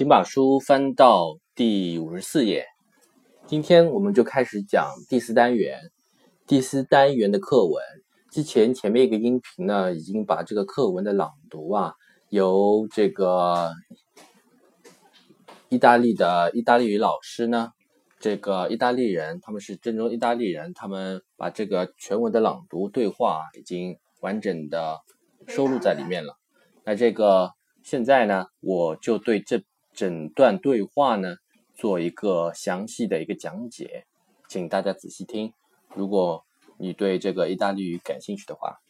请把书翻到第五十四页。今天我们就开始讲第四单元。第四单元的课文之前前面一个音频呢，已经把这个课文的朗读啊，由这个意大利的意大利语老师呢，这个意大利人他们是正宗意大利人，他们把这个全文的朗读对话已经完整的收录在里面了。那这个现在呢，我就对这整段对话呢做一个详细的一个讲解，请大家仔细听。如果你对这个意大利语感兴趣的话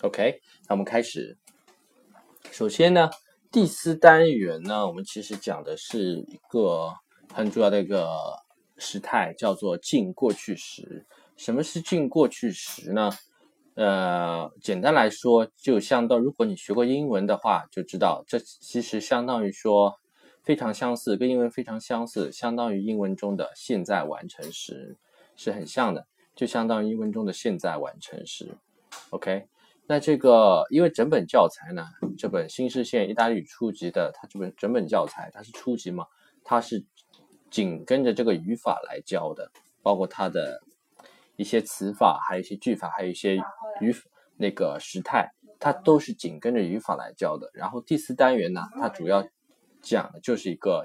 ，OK，那我们开始。首先呢，第四单元呢，我们其实讲的是一个很重要的一个时态，叫做近过去时。什么是近过去时呢？呃，简单来说，就相当，如果你学过英文的话，就知道这其实相当于说非常相似，跟英文非常相似，相当于英文中的现在完成时。是很像的，就相当于英文中的现在完成时。OK，那这个因为整本教材呢，这本新视线意大利语初级的，它这本整本教材它是初级嘛，它是紧跟着这个语法来教的，包括它的一些词法，还有一些句法，还有一些语那个时态，它都是紧跟着语法来教的。然后第四单元呢，它主要讲的就是一个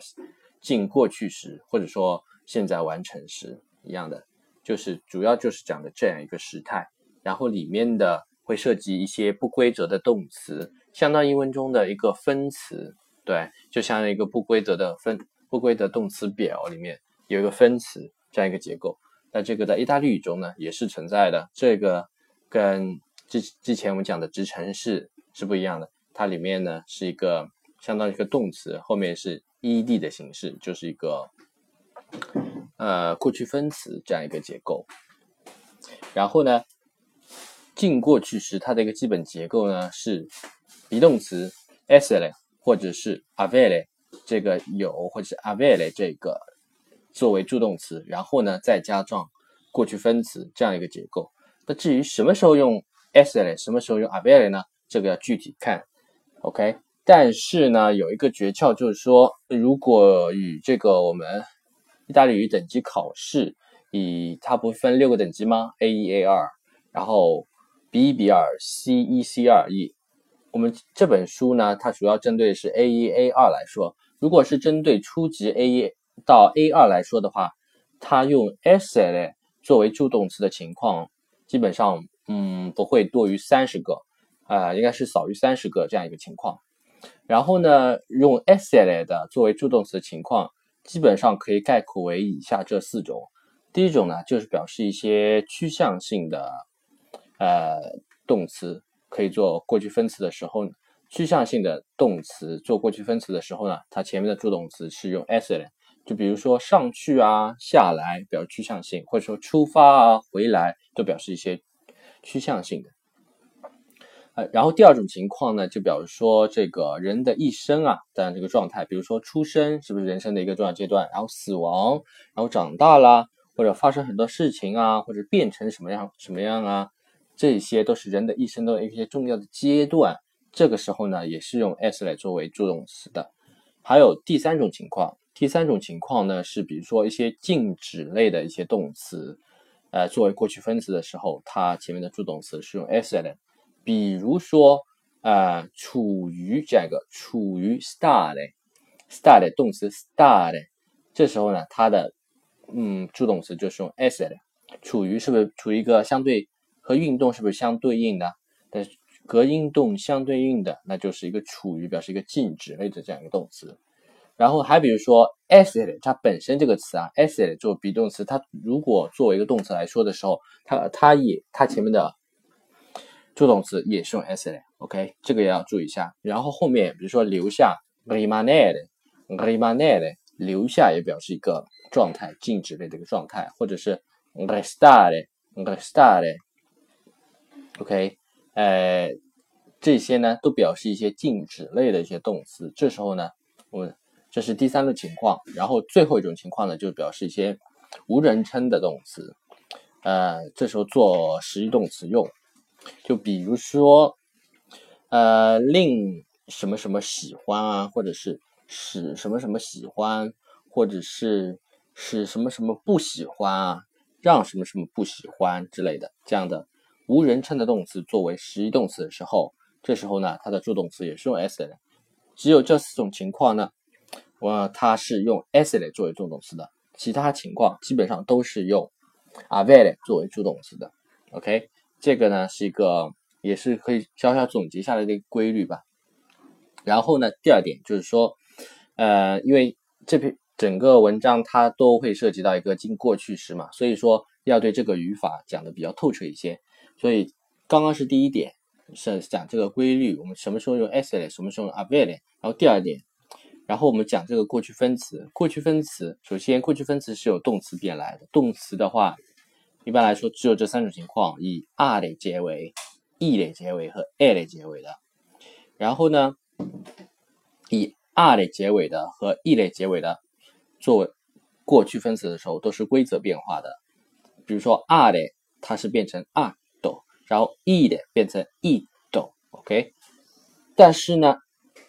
近过去时，或者说现在完成时一样的。就是主要就是讲的这样一个时态，然后里面的会涉及一些不规则的动词，相当于英文中的一个分词，对，就像一个不规则的分不规则动词表里面有一个分词这样一个结构。那这个在意大利语中呢也是存在的，这个跟之之前我们讲的直陈式是不一样的，它里面呢是一个相当于一个动词，后面是 ed 的形式，就是一个。呃，过去分词这样一个结构，然后呢，近过去时它的一个基本结构呢是 be 动词 essere 或者是 avere 这个有或者是 avere 这个作为助动词，然后呢再加上过去分词这样一个结构。那至于什么时候用 essere，什么时候用 avere 呢？这个要具体看。OK，但是呢有一个诀窍就是说，如果与这个我们意大利语等级考试，以它不分六个等级吗？A 一、A 二，然后 B 一、B 二、C 一、C 二、E。我们这本书呢，它主要针对是 A 一、A 二来说。如果是针对初级 A 一到 A 二来说的话，它用 s l 作为助动词的情况，基本上嗯不会多于三十个，啊，应该是少于三十个这样一个情况。然后呢，用 s l 的作为助动词的情况。基本上可以概括为以下这四种。第一种呢，就是表示一些趋向性的呃动词，可以做过去分词的时候，趋向性的动词做过去分词的时候呢，它前面的助动词是用 s l。就比如说上去啊、下来，表示趋向性，或者说出发啊、回来，都表示一些趋向性的。呃然后第二种情况呢，就表示说这个人的一生啊，样这个状态，比如说出生是不是人生的一个重要阶段，然后死亡，然后长大啦，或者发生很多事情啊，或者变成什么样什么样啊，这些都是人的一生的一些重要的阶段。这个时候呢，也是用 s 来作为助动词的。还有第三种情况，第三种情况呢是比如说一些静止类的一些动词，呃，作为过去分词的时候，它前面的助动词是用 s 来。比如说，呃，处于这个处于 start，start 动词 start，这时候呢，它的嗯助动词就是用 essere。处于是不是处于一个相对和运动是不是相对应的？但是和运动相对应的，那就是一个处于表示一个静止类的这样一个动词。然后还比如说 essere，它本身这个词啊，essere 做 be 动词，它如果作为一个动词来说的时候，它它也它前面的。助动词也是用 essere，OK，这个也要注意一下。然后后面比如说留下，rimanere，rimanere，留下也表示一个状态，静止类的一个状态，或者是 restare，restare，OK，呃，这些呢都表示一些静止类的一些动词。这时候呢，我们这是第三个情况。然后最后一种情况呢，就表示一些无人称的动词，呃，这时候做实义动词用。就比如说，呃，令什么什么喜欢啊，或者是使什么什么喜欢，或者是使什么什么不喜欢啊，让什么什么不喜欢之类的这样的无人称的动词作为实义动词的时候，这时候呢，它的助动词也是用 s 的。只有这四种情况呢，我它是用 s 来作为助动词的，其他情况基本上都是用 avere 作为助动词的。OK，这个呢是一个也是可以小小总结下来的一个规律吧。然后呢，第二点就是说。呃，因为这篇整个文章它都会涉及到一个进过去时嘛，所以说要对这个语法讲的比较透彻一些。所以刚刚是第一点，是讲这个规律，我们什么时候用 essere，什么时候用 avere。然后第二点，然后我们讲这个过去分词。过去分词，首先过去分词是有动词变来的，动词的话，一般来说只有这三种情况，以 are 结尾、e 类结尾和 a 类结尾的。然后呢，以 r 类结尾的和 e 类结尾的，作为过去分词的时候都是规则变化的。比如说 r 类它是变成 r 斗，然后 e 的变成 e 斗，OK。但是呢，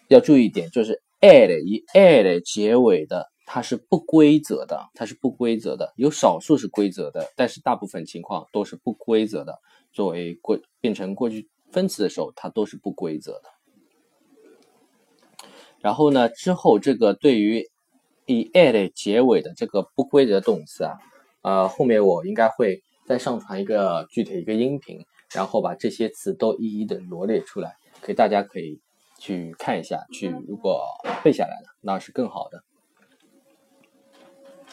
要注意一点，就是 ad 以 ad 结尾的它是不规则的，它是不规则的，有少数是规则的，但是大部分情况都是不规则的。作为过变成过去分词的时候，它都是不规则的。然后呢，之后这个对于以 a 结尾的这个不规则动词啊，呃，后面我应该会再上传一个具体一个音频，然后把这些词都一一的罗列出来，可以大家可以去看一下，去如果背下来了，那是更好的。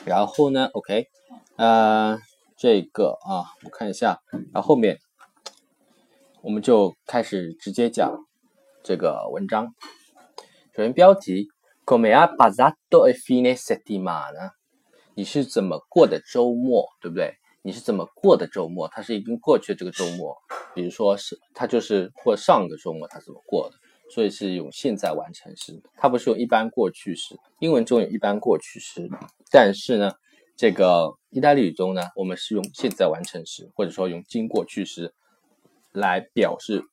然后呢，OK，呃，这个啊，我看一下，然后后面我们就开始直接讲这个文章。首先标题，Come ha passato il fine settimana？你是怎么过的周末，对不对？你是怎么过的周末？它是已经过去的这个周末，比如说是它就是或上个周末它怎么过的，所以是用现在完成时，它不是用一般过去时。英文中有一般过去时，但是呢，这个意大利语中呢，我们是用现在完成时，或者说用经过去时来表示。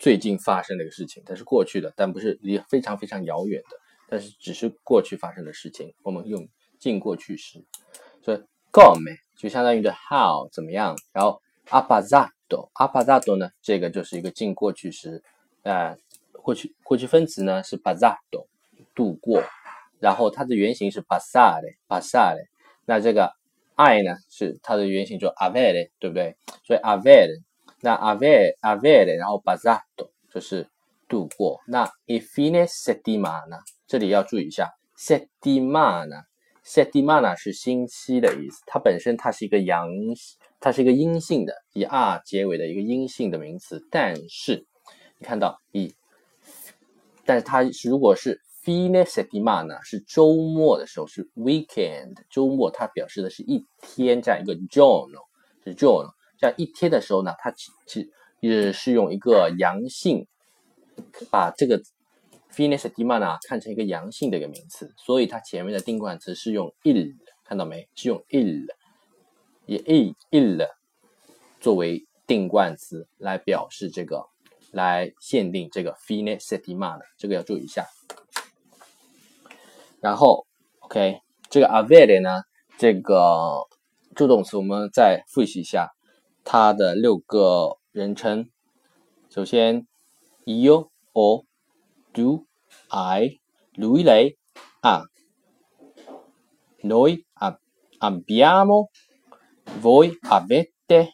最近发生的一个事情，它是过去的，但不是离非常非常遥远的，但是只是过去发生的事情。我们用近过去时，所以 come 就相当于的 how 怎么样，然后 a p a z a d o a p a z a d o 呢，这个就是一个近过去时，呃，过去过去分词呢是 passato 度过，然后它的原型是 passare passare，那这个 i 呢是它的原型就 avere 对不对？所以 avere。那 avere avere，然后 passato 就是度过。那 i fine settimana，这里要注意一下，settimana settimana 是星期的意思，它本身它是一个阳，它是一个阴性的，以 r 结尾的一个阴性的名词。但是你看到一，但是它是如果是 fine settimana 是周末的时候是 weekend，周末它表示的是一天这样一个 giorno，是 giorno。这样一天的时候呢，它其其也是用一个阳性，把这个 fine settimana 看成一个阳性的一个名词，所以它前面的定冠词是用 il，看到没？是用 il，以 il il 作为定冠词来表示这个，来限定这个 fine settimana，这个要注意一下。然后，OK，这个 avere 呢，这个助动词我们再复习一下。它的六个人称，首先，io、o、du、I、lui、lei、ha、noi、abbiamo、voi、avete、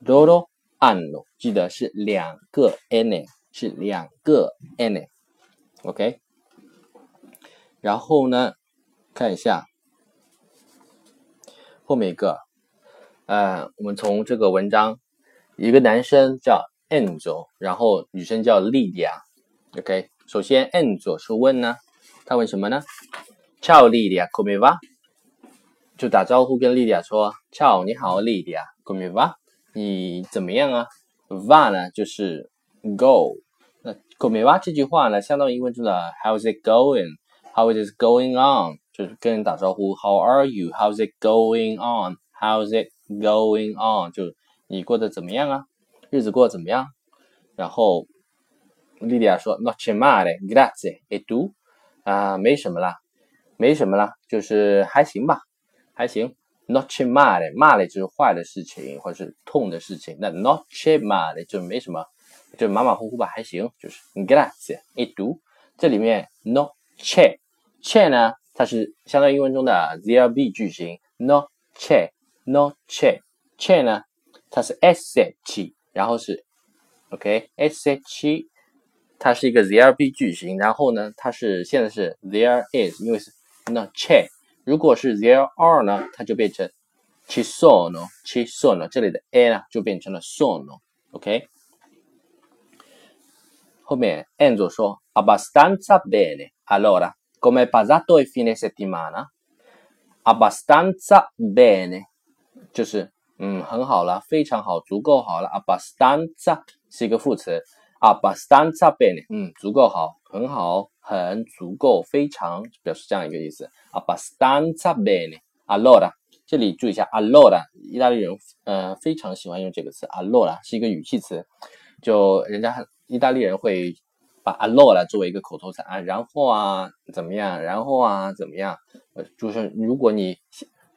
loro、hanno，记得是两个 n，是两个 n，OK。然后呢，看一下后面一个。呃，我们从这个文章，一个男生叫 Enzo，然后女生叫 Lydia，OK。首先 Enzo 是问呢，他问什么呢？Ciao Lydia，come va？就打招呼跟 Lydia 说，Ciao，你好，Lydia，come va？你怎么样啊？Va 呢就是 go，那 come va 这句话呢，相当于英文中的 How's it going？How is it going on？就是跟人打招呼，How are you？How's it going on？How's it Going on，就你过得怎么样啊？日子过得怎么样？然后莉莉亚说：“Not male, grazie. E tu？啊，没什么啦，没什么啦，就是还行吧，还行。Not che male，male 就是坏的事情或者是痛的事情，那 not che male 就没什么，就马马虎虎吧，还行。就是 grazie，一读这里面 not che，che 呢，它是相当于英文中的 there be 句型，not che，not che，che 呢，它是 sh，然后是 OK，sh，它是一个 there be 句型，然后呢，它是现在是 there is，因为是 not che。如果是 there are 呢，它就变成 ci sono，ci sono，这里的 a 呢就变成了 sono，OK。后面 Enzo 说 abbastanza bene。Allora, come è passato il fine settimana? Abbastanza bene，就是嗯很好了，非常好，足够好了。Abbastanza 是一个副词 ，abbastanza bene，嗯，足够好，很好。很足够，非常表示这样一个意思。Abbastanza bene. Allora，这里注意一下，allora，意大利人呃非常喜欢用这个词。Allora 是一个语气词，就人家意大利人会把 allora 作为一个口头禅啊，然后啊怎么样，然后啊怎么样。呃，就是如果你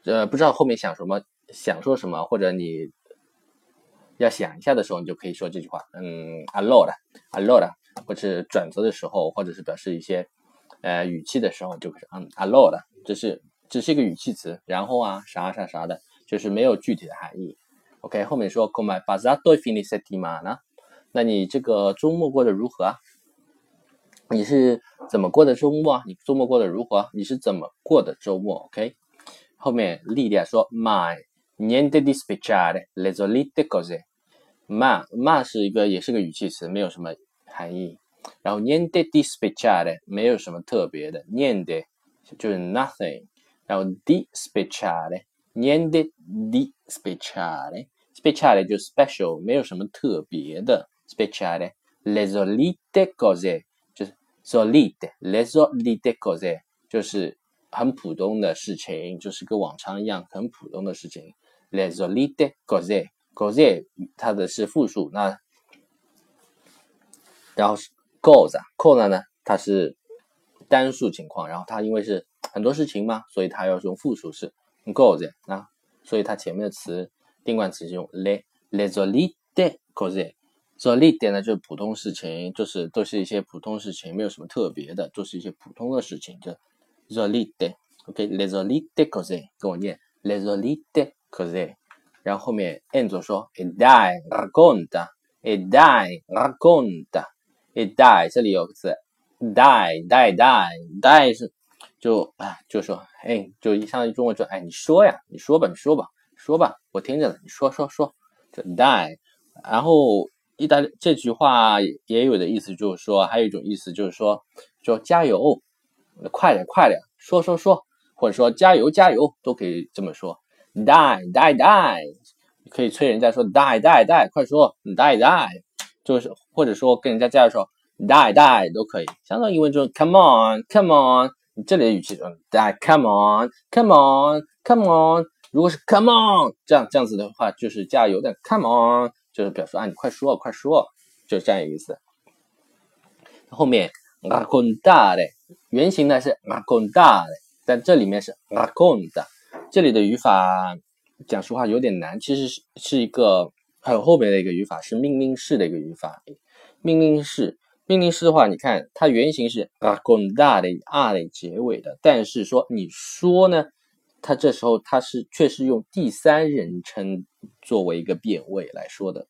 呃不知道后面想什么，想说什么，或者你要想一下的时候，你就可以说这句话。嗯，allora，allora。或者转折的时候，或者是表示一些呃语气的时候，就可以嗯，allora，这是这是一个语气词，然后啊啥啥啥的，就是没有具体的含义。OK，后面说 come passato fine settimana，那你这个周末过得如何啊？你是怎么过的周末啊？你周末过得如何？你是怎么过的周末？OK，后面莉莉亚说 my niente di speciale, le solite cose ma 是一个也是个语气词，没有什么。含义，然后 niente di speciale 没有什么特别的，niente 就是 nothing，然后 di speciale niente di speciale，speciale 就 special 没有什么特别的，speciale le solite cose 就是 solite le solite cose 就是很普通的事情，就是跟往常一样很普通的事情，le solite cose cose 它的是复数，那然后是 goes，goes 呢，它是单数情况，然后它因为是很多事情嘛，所以它要用复数式 goes，那所以它前面的词定冠词是用 le le solite cose，solite 呢就是普通事情，就是都是一些普通事情，没有什么特别的，都是一些普通的事情，就 solite，OK，le solite cose，跟我念 le solite cose，然后后面 Enzo 说 e dai racconta，e dai racconta。die 这里有个字，die die die die 是就啊就说哎就相当于中文说哎你说呀你说吧你说吧说吧我听着呢你说说说就 die，然后意大利这句话也有的意思就是说还有一种意思就是说说加油快点快点说说说或者说加油加油都可以这么说。Die die die 可以催人家说 die die die 快说 die die。就是或者说跟人家加油说 die die 都可以，相当于英文中 come on come on，你这里的语气说 die come on come on come on，如果是 come on 这样这样子的话就是加油的 come on 就是表示啊你快说快说，就是这样一个意思。后面 raccontare 原型呢是 raccontare，但这里面是 racconta，这里的语法讲实话有点难，其实是是一个。很后面的一个语法是命令式的一个语法，命令式，命令式的话，你看它原型是 raccontare a 结尾的，但是说你说呢，它这时候它是却是用第三人称作为一个变位来说的，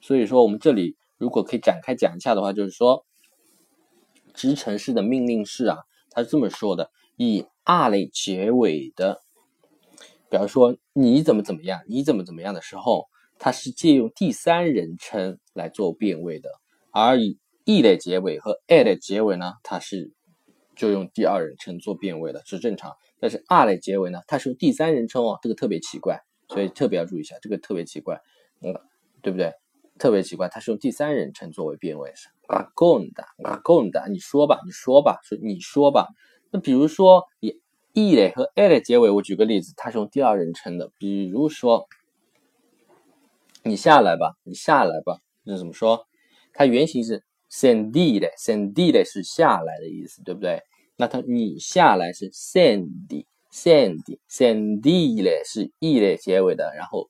所以说我们这里如果可以展开讲一下的话，就是说，直陈式的命令式啊，它是这么说的，以 a 结尾的，比方说你怎么怎么样，你怎么怎么样的时候。它是借用第三人称来做变位的，而以 e 的结尾和 a 的结尾呢，它是就用第二人称做变位的，是正常。但是 r 的结尾呢，它是用第三人称哦，这个特别奇怪，所以特别要注意一下，这个特别奇怪，嗯，对不对？特别奇怪，它是用第三人称作为变位，是 racconta，racconta，你说吧，你说吧，说你说吧。那比如说以 e 的和 a 的结尾，我举个例子，它是用第二人称的，比如说。你下来吧，你下来吧，那怎么说？它原型是 scendi 的，scendi 的是下来的意思，对不对那它你下来是 scendi，scendi，scendile 是 e 类结尾的，然后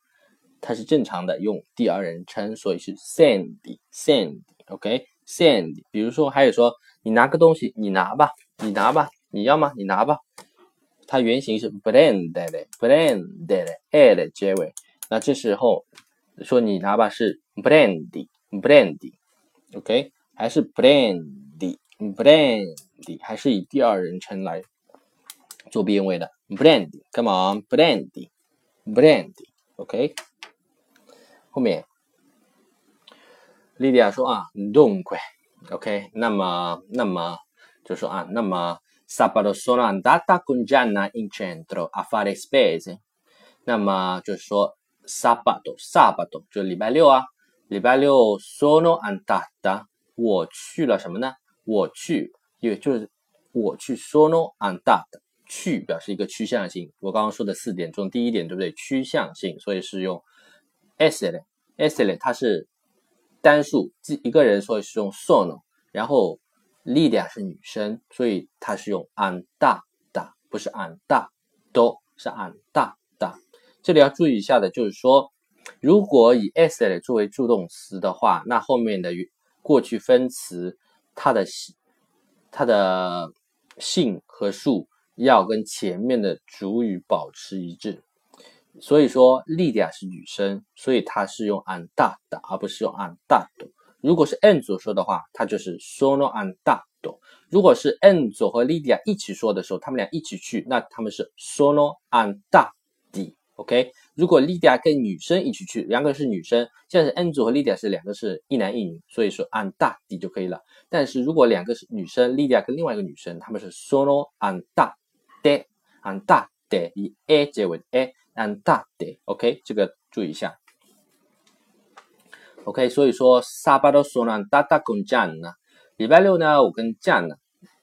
它是正常的用第二人称，所以是 send，send，ok，send。比如说还有说你拿个东西，你拿吧，你拿吧，你要吗？你拿吧。它原型是 prendere，prendere，e 的结尾。那这时候说你拿吧是 brandy，brandy，OK，还是 brandy，brandy，还是以第二人称来做变位的 brandy，come on，brandy，brandy，OK。后面莉迪亚说啊，dunque，OK，那么那么就说啊，那么 sabato sono andata con Gianna in centro a fare spese，那么就是说。Sabato，Sabato 就礼拜六啊，礼拜六 sono andata，我去了什么呢？我去，也就是我去 sono andata，去表示一个趋向性。我刚刚说的四点中第一点对不对？趋向性，所以是用 essere，essere 它是单数，一个人，所以是用 sono。然后莉迪亚是女生，所以她是用 andata，不是 andado，是 andata。这里要注意一下的就是说，如果以 essere 作为助动词的话，那后面的过去分词它的它的性和数要跟前面的主语保持一致。所以说莉迪亚是女生，所以她是用 andata，而不是用 andato。如果是 N 组说的话，它就是 sono andato。如果是 N 组和 Lydia 一起说的时候，他们俩一起去，那他们是 sono andati。OK，如果 Lydia 跟女生一起去，两个是女生，现在是 N 组和 Lydia 是两个是一男一女，所以说按大 D 就可以了。但是如果两个是女生，Lydia 跟另外一个女生，他们是 sono andate，andate 以 a 结尾的 a，andate，OK，这个注意一下。OK，所以说 Sabato sono andata con Gianna，礼拜六呢，我跟 jana。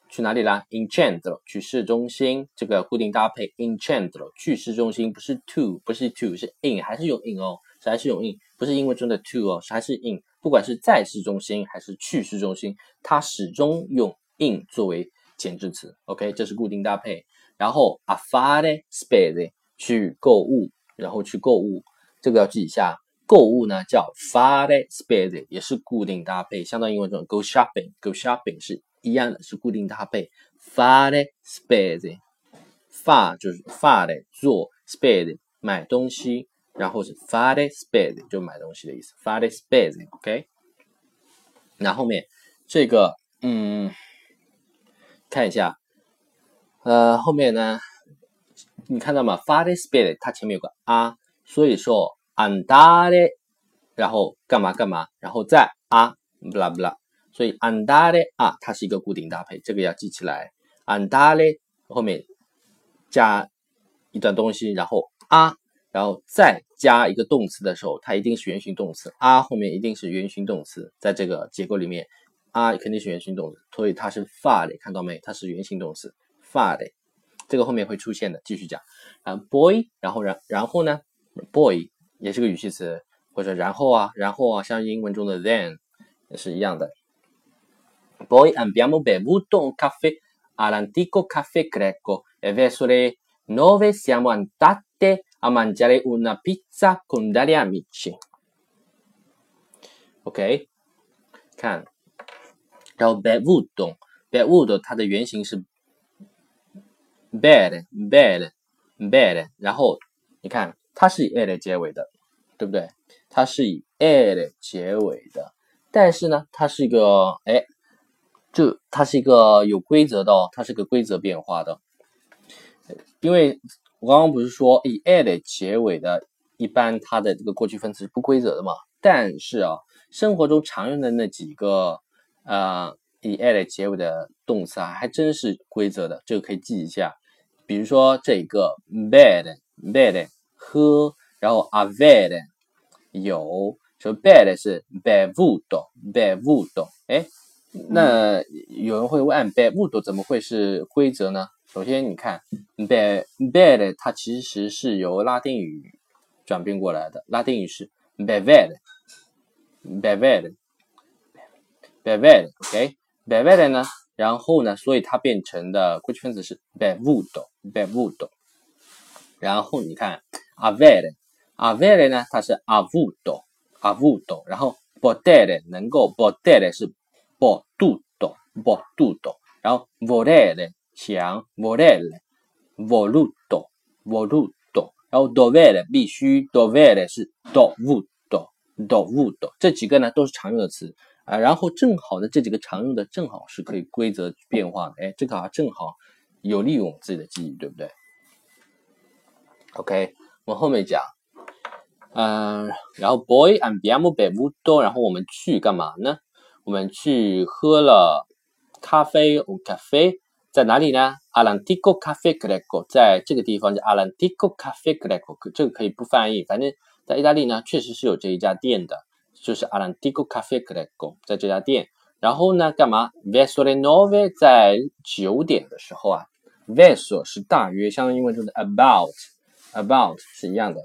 去哪里啦？In centro，去市中心。这个固定搭配 in centro，去市中心不是 to，不是 to，是 in，还是用 in 哦，还是用 in，不是英文中的 to 哦，还是 in。不管是在市中心还是去市中心，它始终用 in 作为前置词。OK，这是固定搭配。然后 a fare spese，去购物，然后去购物，这个要记一下。购物呢叫 fare spese，也是固定搭配，相当于英文中 go shopping，go shopping 是。一样的是固定搭配，fare spese，fa 就是 fare 做，spese 买东西，然后是 fare spese 就买东西的意思，fare spese，OK。那后面这个，嗯，看一下，呃，后面呢，你看到吗？fare spese 它前面有个啊，所以说 andare，然后干嘛干嘛，然后再啊，bla bla。所以 andare 啊，它是一个固定搭配，这个要记起来。andare 后面加一段东西，然后啊，然后再加一个动词的时候，它一定是原形动词。啊后面一定是原形动词，在这个结构里面，啊肯定是原形动词，所以它是 fare，看到没？它是原形动词 fare，这个后面会出现的。继续讲啊，boy，然后然然后呢，boy 也是个语气词，或者然后啊，然后啊，像英文中的 then 也是一样的。Poi abbiamo bevuto un caffè all'antico caffè greco e verso le nove siamo andate a mangiare una pizza con degli amici. OK，看，然后 bevuto bevuto 它的原型是 bere bere bere，然后你看它是以 e 结尾的，对不对？它是以 e 结尾的，但是呢，它是一个哎。就它是一个有规则的哦，它是个规则变化的，因为我刚刚不是说以 ed 结尾的，一般它的这个过去分词是不规则的嘛？但是啊，生活中常用的那几个呃以 ed 结尾的动词啊，还真是规则的，这个可以记一下。比如说这个 bed bed 喝，然后 a v e d 有，说 bad 是 bevuto bevuto，哎。那有人会问，bevuto 怎么会是规则呢？首先，你看，be bed 它其实是由拉丁语转变过来的，拉丁语是 bevere，bevere，bevere，OK，bevere 呢，然后呢，所以它变成的过去分词是 bevudo bevudo。然后你看 avere 呢，它是 avuto，avuto。然后 potere 能够 potere 是 potuto，potuto。然后 volere 想 volere，voluto，voluto。然后 dovere 必须 dovere 是 dovuto，dovuto。这几个呢都是常用的词。啊，然后正好的这几个常用的正好是可以规则变化的，哎，这个啊正好有利于我们自己的记忆，对不对？OK，我后面讲，嗯，然后 boy and biamo bevuto，然后我们去干嘛呢？我们去喝了咖啡，o 咖啡在哪里呢？Alantico Cafe Greco，在这个地方叫 Alantico Cafe Greco，这个可以不翻译，反正在意大利呢确实是有这一家店的。就是 Alantico Cafe Greco，在这家店，然后呢，干嘛？Verso le nove，在九点的时候啊，Verso 是大约，相当于英文中的 about，about 是一样的。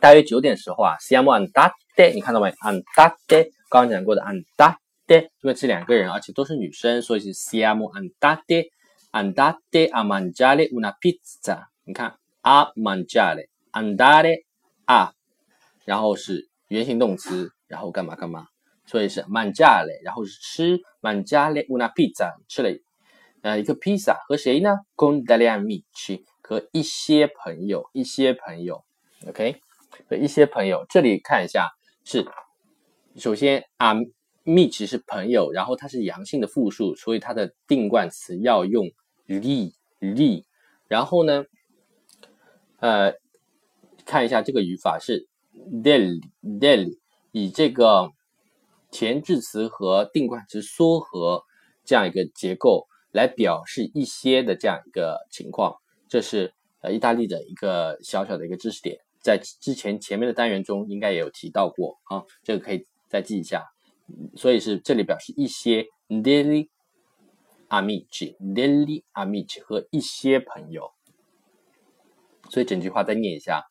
大约九点时候啊，Siamo andate，你看到没？andate，刚刚讲过的 andate，因为这两个人，而且都是女生，所以是 Siamo andate，andate a mangiare una pizza。你看，a mangiare，andare a，然后是。原形动词，然后干嘛干嘛，所以是 mangiare，然后是吃 mangiare una pizza，吃了呃一个披萨，和谁呢？con degli amici，和一些朋友，一些朋友，OK，和一些朋友。这里看一下，是首先 amici 是朋友，然后它是阳性的复数，所以它的定冠词要用 li li，然后呢，呃，看一下这个语法是。del del 以这个前置词和定冠词缩合这样一个结构来表示一些的这样一个情况，这是呃意大利的一个小小的一个知识点，在之前前面的单元中应该也有提到过啊，这个可以再记一下。所以是这里表示一些 daily amici，daily amici 和一些朋友，所以整句话再念一下。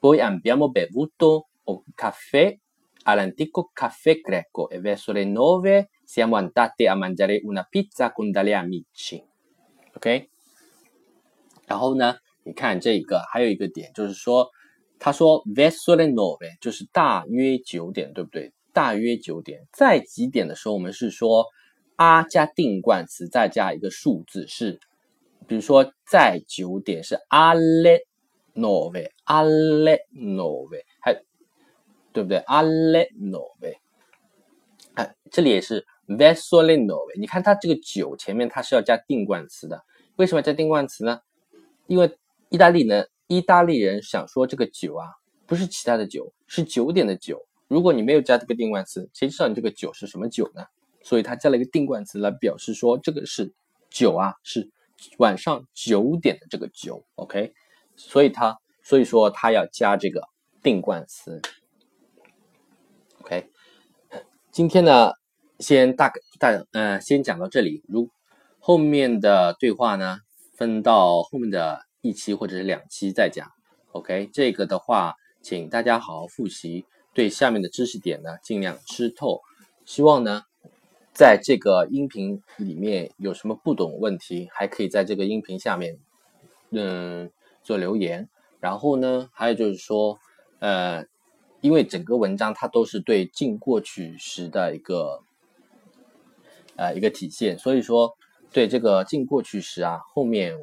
Poi abbiamo bevuto un caffè all'antico caffè greco e verso le nove siamo andati a mangiare una pizza con degli amici. OK，然后呢，你看这个还有一个点，就是说，他说 verso le nove 就是大约九点，对不对？大约九点，在几点的时候，我们是说啊加定冠词再加一个数字，是，比如说在九点是 alle nove alle nove，还对不对？alle nove，哎，这里也是 verso le nove。你看它这个九前面它是要加定冠词的，为什么要加定冠词呢？因为意大利呢，意大利人想说这个酒啊，不是其他的酒，是九点的酒。如果你没有加这个定冠词，谁知道你这个酒是什么酒呢？所以他加了一个定冠词来表示说这个是酒啊，是晚上九点的这个酒。OK。所以它，所以说它要加这个定冠词。OK，今天呢，先大概大嗯，先讲到这里。如后面的对话呢，分到后面的一期或者是两期再讲。OK，这个的话，请大家好好复习，对下面的知识点呢尽量吃透。希望呢，在这个音频里面有什么不懂问题，还可以在这个音频下面，嗯。做留言，然后呢，还有就是说，呃，因为整个文章它都是对近过去时的一个，呃，一个体现，所以说对这个近过去时啊，后面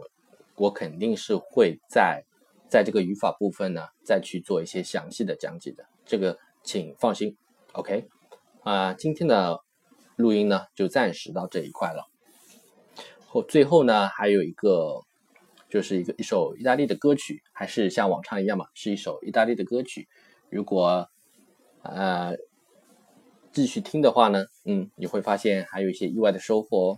我肯定是会在在这个语法部分呢，再去做一些详细的讲解的，这个请放心，OK，啊，今天的录音呢就暂时到这一块了，后最后呢还有一个。就是一个一首意大利的歌曲，还是像往常一样嘛，是一首意大利的歌曲。如果呃继续听的话呢，嗯，你会发现还有一些意外的收获哦。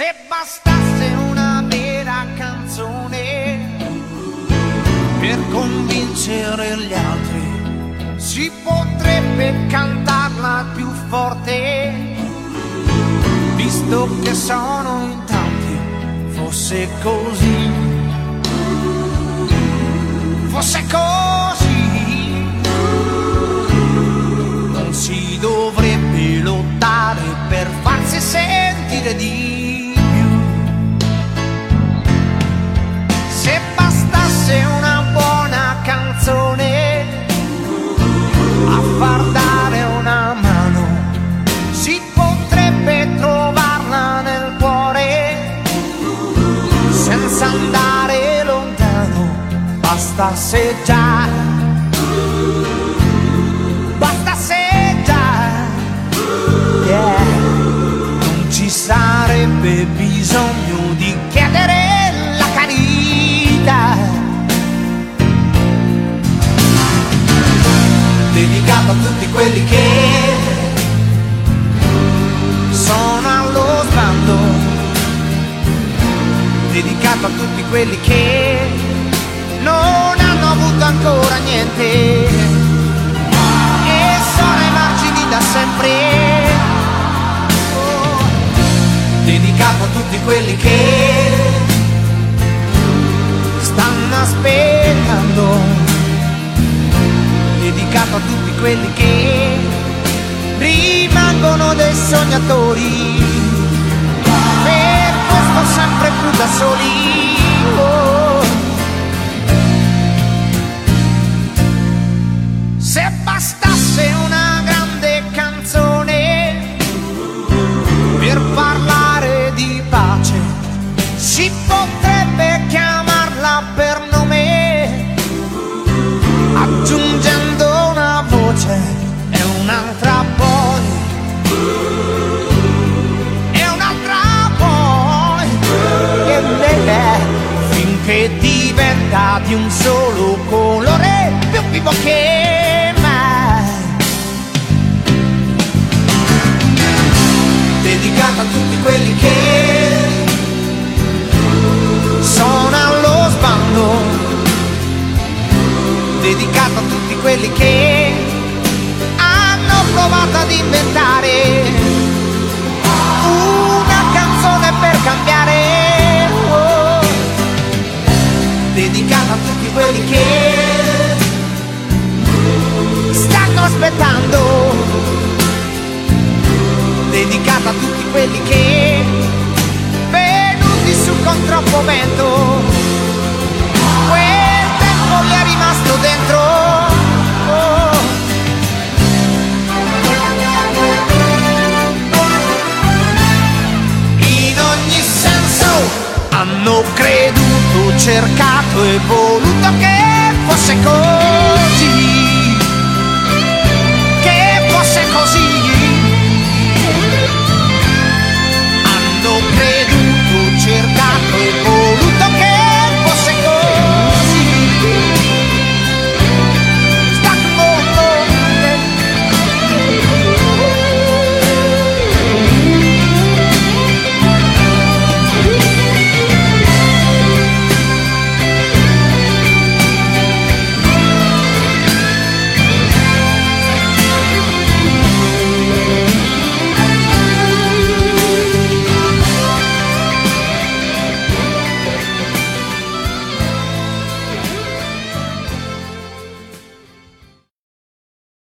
Se bastasse una vera canzone per convincere gli altri, si potrebbe cantarla più forte, visto che sono in tanti, fosse così, fosse così, non si dovrebbe lottare per farsi sentire di tutti quelli che stanno aspettando dedicato a tutti quelli che rimangono dei sognatori, per questo sempre più da soli. Diventa di un solo colore più vivo che mai. Dedicata a tutti quelli che sono allo sbando. Dedicato a tutti quelli che hanno provato ad inventare Dedicato a tutti quelli che venuti su con troppo vento quel tempo mi è rimasto dentro. oh. In ogni senso hanno creduto, cercato e voluto che fosse così.